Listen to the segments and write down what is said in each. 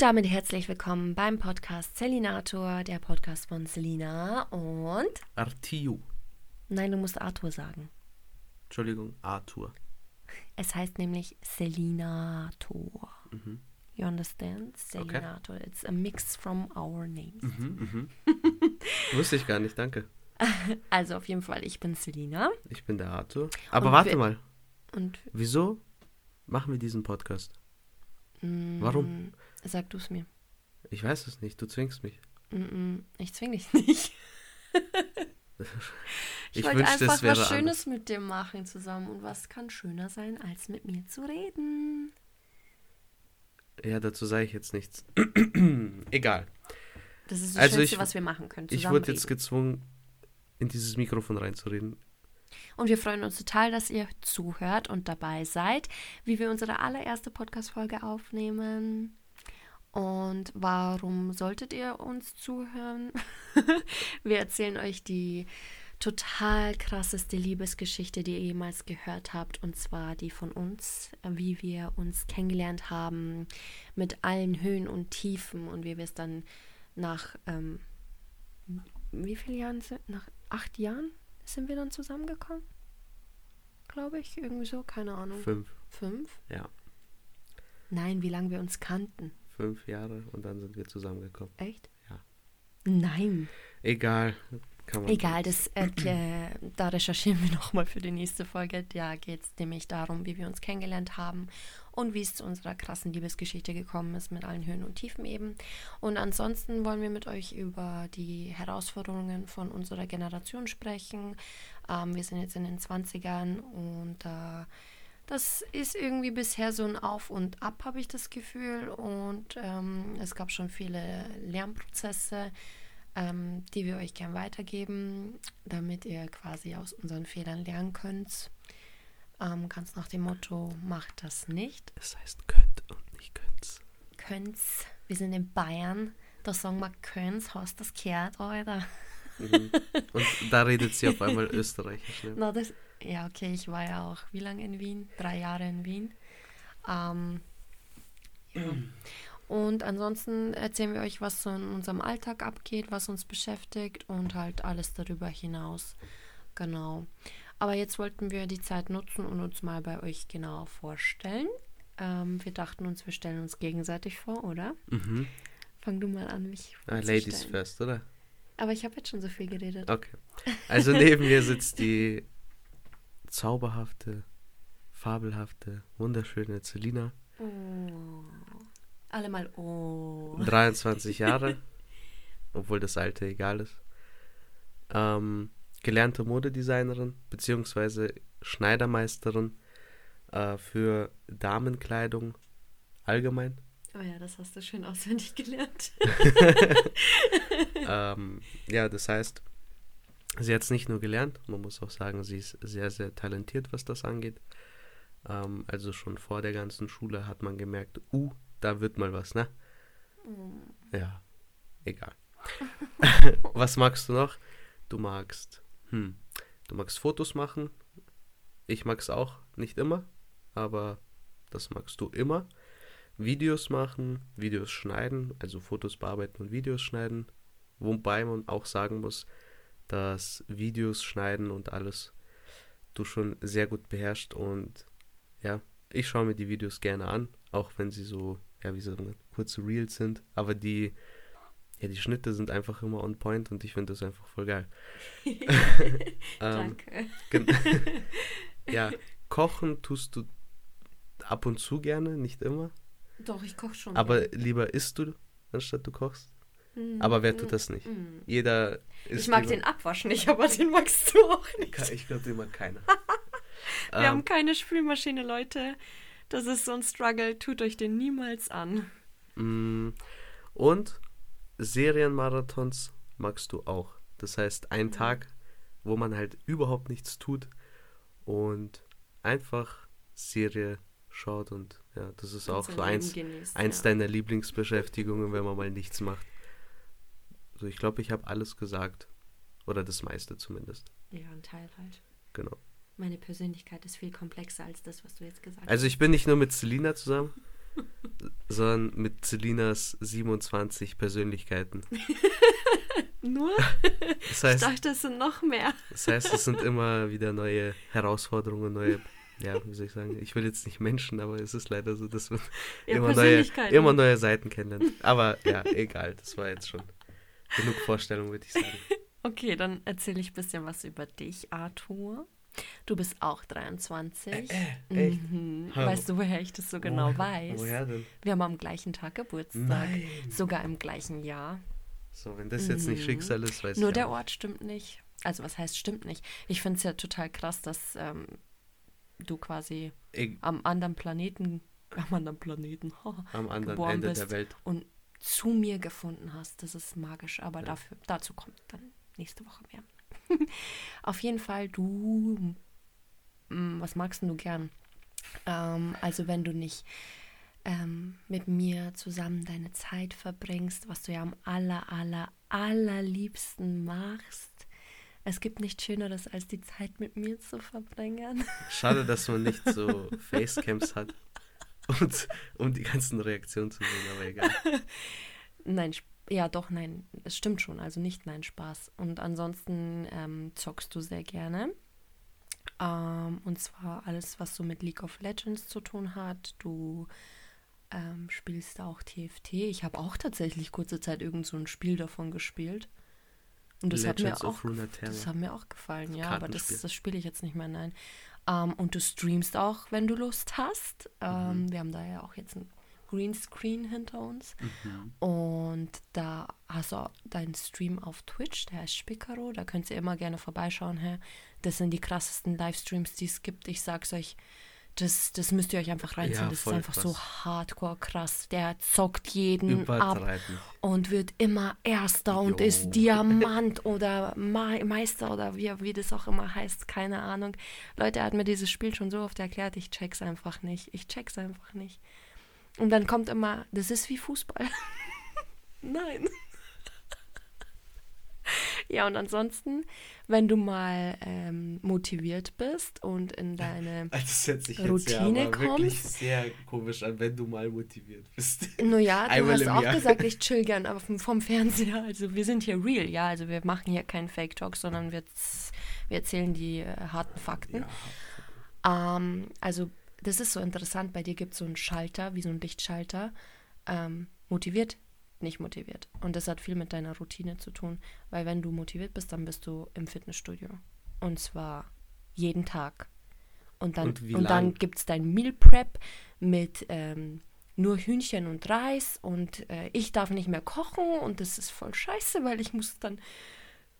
Und damit herzlich willkommen beim Podcast Selinator, der Podcast von Selina und. Artiu. Nein, du musst Arthur sagen. Entschuldigung, Arthur. Es heißt nämlich Selinator. Mhm. You understand? Selinator. It's a mix from our names. Mhm, mhm. Wusste ich gar nicht, danke. Also auf jeden Fall, ich bin Selina. Ich bin der Arthur. Aber Und warte mal, Und wieso machen wir diesen Podcast? mm, Warum? Sag du es mir. Ich weiß es nicht, du zwingst mich. Mm, mm, Ich zwing dich nicht. Ich, Ich wollte einfach was anders. Schönes mit dir machen zusammen. Und was kann schöner sein, als mit mir zu reden? Ja, dazu sage ich jetzt nichts. Egal. Das ist das Also Schönste, ich- was wir machen können. Ich wurde jetzt gezwungen, in dieses Mikrofon reinzureden. Und wir freuen uns total, dass ihr zuhört und dabei seid, wie wir unsere allererste Podcast-Folge aufnehmen. Und warum solltet ihr uns zuhören? wir erzählen euch die total krasseste Liebesgeschichte, die ihr jemals gehört habt. Und zwar die von uns, wie wir uns kennengelernt haben, mit allen Höhen und Tiefen und wie wir es dann nach, ähm, wie viele Jahren sind? Nach acht Jahren sind wir dann zusammengekommen? Glaube ich, irgendwie so, keine Ahnung. Fünf, Fünf? ja, Nein, wie lange wir uns kannten. Fünf Jahre und dann sind wir zusammengekommen. Echt? Ja. Nein. Egal. Kann man Egal, das, äh, da recherchieren wir nochmal für die nächste Folge. Da geht es nämlich darum, wie wir uns kennengelernt haben und wie es zu unserer krassen Liebesgeschichte gekommen ist, mit allen Höhen und Tiefen eben. Und ansonsten wollen wir mit euch über die Herausforderungen von unserer Generation sprechen. Ähm, wir sind jetzt in den 20ern und äh, das ist irgendwie bisher so ein Auf und Ab, habe ich das Gefühl. Und ähm, es gab schon viele Lernprozesse, ähm, die wir euch gern weitergeben, damit ihr quasi aus unseren Fehlern lernen könnt. Ähm, ganz nach dem Motto, macht das nicht. Es heißt könnt und nicht könnt's. Könnt's. Wir sind in Bayern. Da sagen wir könnt's, hast das gehört, Alter. Mhm. Und da redet sie auf einmal Österreichisch. Ne? Na, das, ja, okay, ich war ja auch wie lange in Wien? Drei Jahre in Wien. Ähm, ja. Und ansonsten erzählen wir euch, was so in unserem Alltag abgeht, was uns beschäftigt und halt alles darüber hinaus. Genau. Aber jetzt wollten wir die Zeit nutzen und uns mal bei euch genauer vorstellen. Ähm, wir dachten uns, wir stellen uns gegenseitig vor, oder? Mhm. Fang du mal an, mich Ah, vorzustellen. Ladies first, oder? Aber ich habe jetzt schon so viel geredet. Okay. Also neben mir sitzt die zauberhafte, fabelhafte, wunderschöne Celina. Oh. Alle mal oh. 23 Jahre, obwohl das Alte egal ist. Ähm, gelernte Modedesignerin beziehungsweise Schneidermeisterin äh, für Damenkleidung allgemein. Oh ja, das hast du schön auswendig gelernt. ähm, ja, das heißt, sie hat es nicht nur gelernt, man muss auch sagen, sie ist sehr, sehr talentiert, was das angeht. Ähm, also schon vor der ganzen Schule hat man gemerkt, uh, da wird mal was, ne? Ja, egal. was magst du noch? Du magst, hm, du magst Fotos machen. Ich mag es auch, nicht immer, aber das magst du immer. Videos machen, Videos schneiden, also Fotos bearbeiten und Videos schneiden. Wobei man auch sagen muss, dass Videos schneiden und alles du schon sehr gut beherrschst und ja, ich schaue mir die Videos gerne an, auch wenn sie so, ja, wie sagen wir, kurze Reels sind, aber die, ja, die Schnitte sind einfach immer on point und ich finde das einfach voll geil. ähm, Danke. ja, kochen tust du ab und zu gerne, nicht immer, Doch, ich koche schon. aber lieber isst du, anstatt du kochst. Mm, Aber wer tut das nicht? mm. Jeder ist Ich mag den Abwasch nicht, aber den magst du auch nicht. Ich glaube, den mag keiner. Wir Ähm, haben keine Spülmaschine, Leute. Das ist so ein Struggle. Tut euch den niemals an. Mm, Und Serienmarathons magst du auch. Das heißt, ein Tag, wo man halt überhaupt nichts tut und einfach Serie schaut und ja, das ist auch sein so eins, genießt, eins ja. deiner Lieblingsbeschäftigungen, wenn man mal nichts macht. So, ich glaube, ich habe alles gesagt. Oder das meiste zumindest. Ja, ein Teil halt. Genau. Meine Persönlichkeit ist viel komplexer als das, was du jetzt gesagt Also ich bin nicht nur mit Selina zusammen. sondern mit Selinas 27 Persönlichkeiten. Nur? Das heißt, ich dachte, es sind noch mehr. Das heißt, es sind immer wieder neue Herausforderungen, neue, ja, wie soll ich sagen, ich will jetzt nicht Menschen, aber es ist leider so, dass man Ja, immer, neue, immer neue Seiten kennenlernt. Aber ja, egal, das war jetzt schon genug Vorstellung, würde ich sagen. Okay, dann erzähle ich ein bisschen was über dich, Arthur. Du bist auch 23. Äh, echt? Mhm. Weißt du, woher ich das so genau Woher- weiß? Woher denn? Wir haben am gleichen Tag Geburtstag. Nein. Sogar im gleichen Jahr. So, wenn das jetzt nicht Mhm. Schicksal ist, weiß Nur ich der auch. Ort stimmt nicht. Also was heißt stimmt nicht? Ich finde es ja total krass, dass ähm, du quasi Ich, am anderen Planeten, am anderen Planeten, am anderen geboren Ende bist der Welt. und zu mir gefunden hast. Das ist magisch, aber dafür, dazu kommt dann nächste Woche mehr. Auf jeden Fall, du, mm, was magst du gern? Ähm, also wenn du nicht ähm, mit mir zusammen deine Zeit verbringst, was du ja am aller, aller, allerliebsten machst. Es gibt nichts Schöneres, als die Zeit mit mir zu verbringen. Schade, dass man nicht so Facecams hat, und, um die ganzen Reaktionen zu sehen, aber egal. Nein, ja doch, nein, es stimmt schon, also nicht nein, Spaß. Und ansonsten ähm, zockst du sehr gerne. Ähm, und zwar alles, was so mit League of Legends zu tun hat. Du ähm, spielst auch TFT. Ich habe auch tatsächlich kurze Zeit irgend so ein Spiel davon gespielt. Und das hat mir Legends auch das hat mir auch gefallen, ja, aber das, das spiele ich jetzt nicht mehr, nein. Ähm, und du streamst auch, wenn du Lust hast. Ähm, Mhm. Wir haben da ja auch jetzt ein Greenscreen hinter uns. Mhm. Und da hast du auch deinen Stream auf Twitch, der heißt Spicaro. Da könnt ihr immer gerne vorbeischauen. Hä? Das sind die krassesten Livestreams, die es gibt. Ich sag's euch, das, das müsst ihr euch einfach reinziehen. Ja, das ist einfach so krass. hardcore krass. Der zockt jeden ab und wird immer Erster und Jo. ist Diamant oder Me Meister oder wie, wie das auch immer heißt, keine Ahnung. Leute, er hat mir dieses Spiel schon so oft erklärt, ich check's einfach nicht. Ich check's einfach nicht. Und dann kommt immer, das ist wie Fußball. Nein. ja, und ansonsten, wenn du mal ähm, motiviert bist und in deine Also das hört sich jetzt Routine ja aber wirklich kommst. sehr komisch an, wenn du mal motiviert bist. Naja, du Einmal hast auch Jahr. gesagt, ich chill gern aber vom, vom Fernseher. Also wir sind hier real, ja. Also wir machen hier keinen Fake Talk, sondern wir, wir erzählen die äh, harten Fakten. Ja. Ähm, also das ist so interessant. Bei dir gibt es so einen Schalter, wie so ein Lichtschalter. Ähm, motiviert, nicht motiviert. Und das hat viel mit deiner Routine zu tun. Weil wenn du motiviert bist, dann bist du im Fitnessstudio. Und zwar jeden Tag. Und dann, Und dann gibt es dein Meal Prep mit ähm, nur Hühnchen und Reis. Und äh, ich darf nicht mehr kochen. Und das ist voll scheiße, weil ich muss dann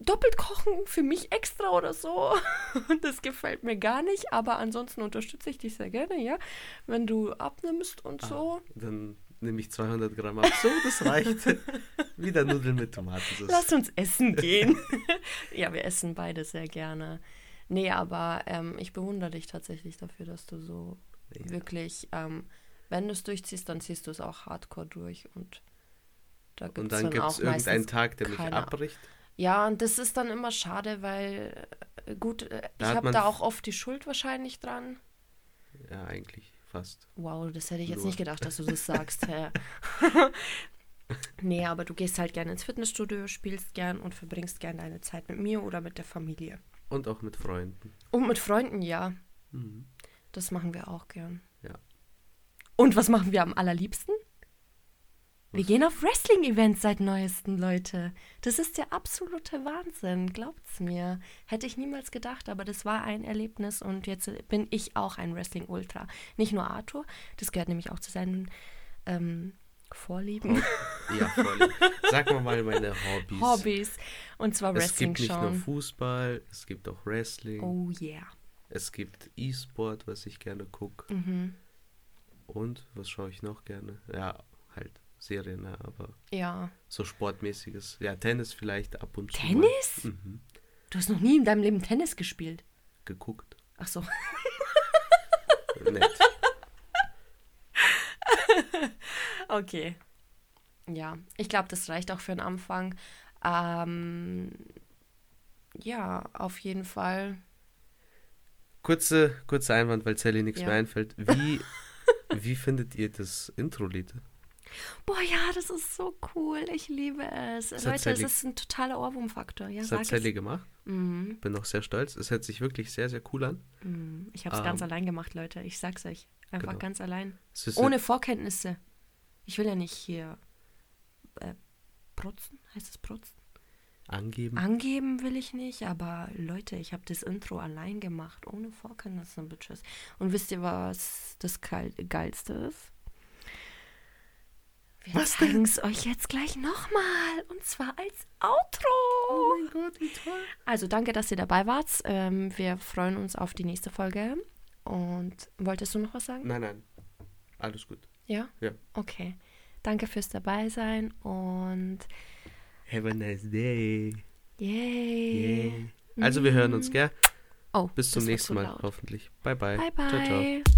doppelt kochen für mich extra oder so. Und das gefällt mir gar nicht. Aber ansonsten unterstütze ich dich sehr gerne, ja. Wenn du abnimmst und so. Ah, dann nehme ich 200 Gramm ab. So, das reicht. Wieder Nudeln mit Tomatensauce. Lass uns essen gehen. ja, wir essen beide sehr gerne. Nee, aber ähm, ich bewundere dich tatsächlich dafür, dass du so Ja. wirklich, ähm, wenn du es durchziehst, dann ziehst du es auch hardcore durch. Und da gibt Und dann dann, gibt es irgendeinen Tag, der mich abbricht. Ja, und das ist dann immer schade, weil äh, gut, äh, Da ich habe da auch oft die Schuld wahrscheinlich dran. Ja, eigentlich fast. Wow, das hätte ich jetzt Nur. nicht gedacht, dass du das sagst. nee, aber du gehst halt gerne ins Fitnessstudio, spielst gern und verbringst gern deine Zeit mit mir oder mit der Familie. Und auch mit Freunden. Und mit Freunden, ja. Mhm. Das machen wir auch gern. Ja. Und was machen wir am allerliebsten? Wir gehen auf Wrestling-Events seit neuesten, Leute. Das ist der absolute Wahnsinn, glaubt's mir. Hätte ich niemals gedacht, aber das war ein Erlebnis und jetzt bin ich auch ein Wrestling-Ultra. Nicht nur Arthur, das gehört nämlich auch zu seinen ähm, Vorlieben, Ja, voll. Sag mal mal meine Hobbys. Hobbys. Und zwar Es Wrestling gibt nicht nur schauen. Fußball, es gibt auch Wrestling, Oh yeah. es gibt E-Sport, was ich gerne gucke. Mhm. Und was schaue ich noch gerne? Ja, halt Serien, ja, aber Ja. so sportmäßiges. Ja, Tennis vielleicht ab und zu. Tennis? Mhm. Du hast noch nie in deinem Leben Tennis gespielt. Geguckt. Ach so. Nett. Okay. Ja, ich glaube, das reicht auch für den Anfang. Ähm, ja, auf jeden Fall. Kurze, kurzer Einwand, weil Sally nichts Ja. mehr einfällt. Wie, wie findet ihr das Intro-Lied? Boah, ja, das ist so cool. Ich liebe es. Das Leute, es ist ein totaler Ohrwurmfaktor. Ja, Das hat es. Sally gemacht. Mhm. Bin auch sehr stolz. Es hört sich wirklich sehr, sehr cool an. Mhm. Ich habe es Ähm, ganz allein gemacht, Leute. Ich sag's euch. Einfach genau. ganz allein. Es Ohne Vorkenntnisse. Ich will ja nicht hier äh, protzen. Heißt es protzen? angeben. Angeben will ich nicht, aber Leute, ich habe das Intro allein gemacht, ohne Vorkenntnisse, Bitches. Und wisst ihr, was das Geil Geilste ist? Wir Was zeigen es euch jetzt gleich nochmal. Und zwar als Outro. oh mein Gott, wie toll. Also danke, dass ihr dabei wart. Ähm, wir freuen uns auf die nächste Folge. Und wolltest du noch was sagen? Nein, nein. Alles gut. Ja? Ja. Okay. Danke fürs Dabeisein und Have a nice day. yay. Yeah. Also wir hören uns, gell? Oh, Bis zum nächsten Mal, laut. hoffentlich. Bye, bye. Bye, bye. Ciao, ciao.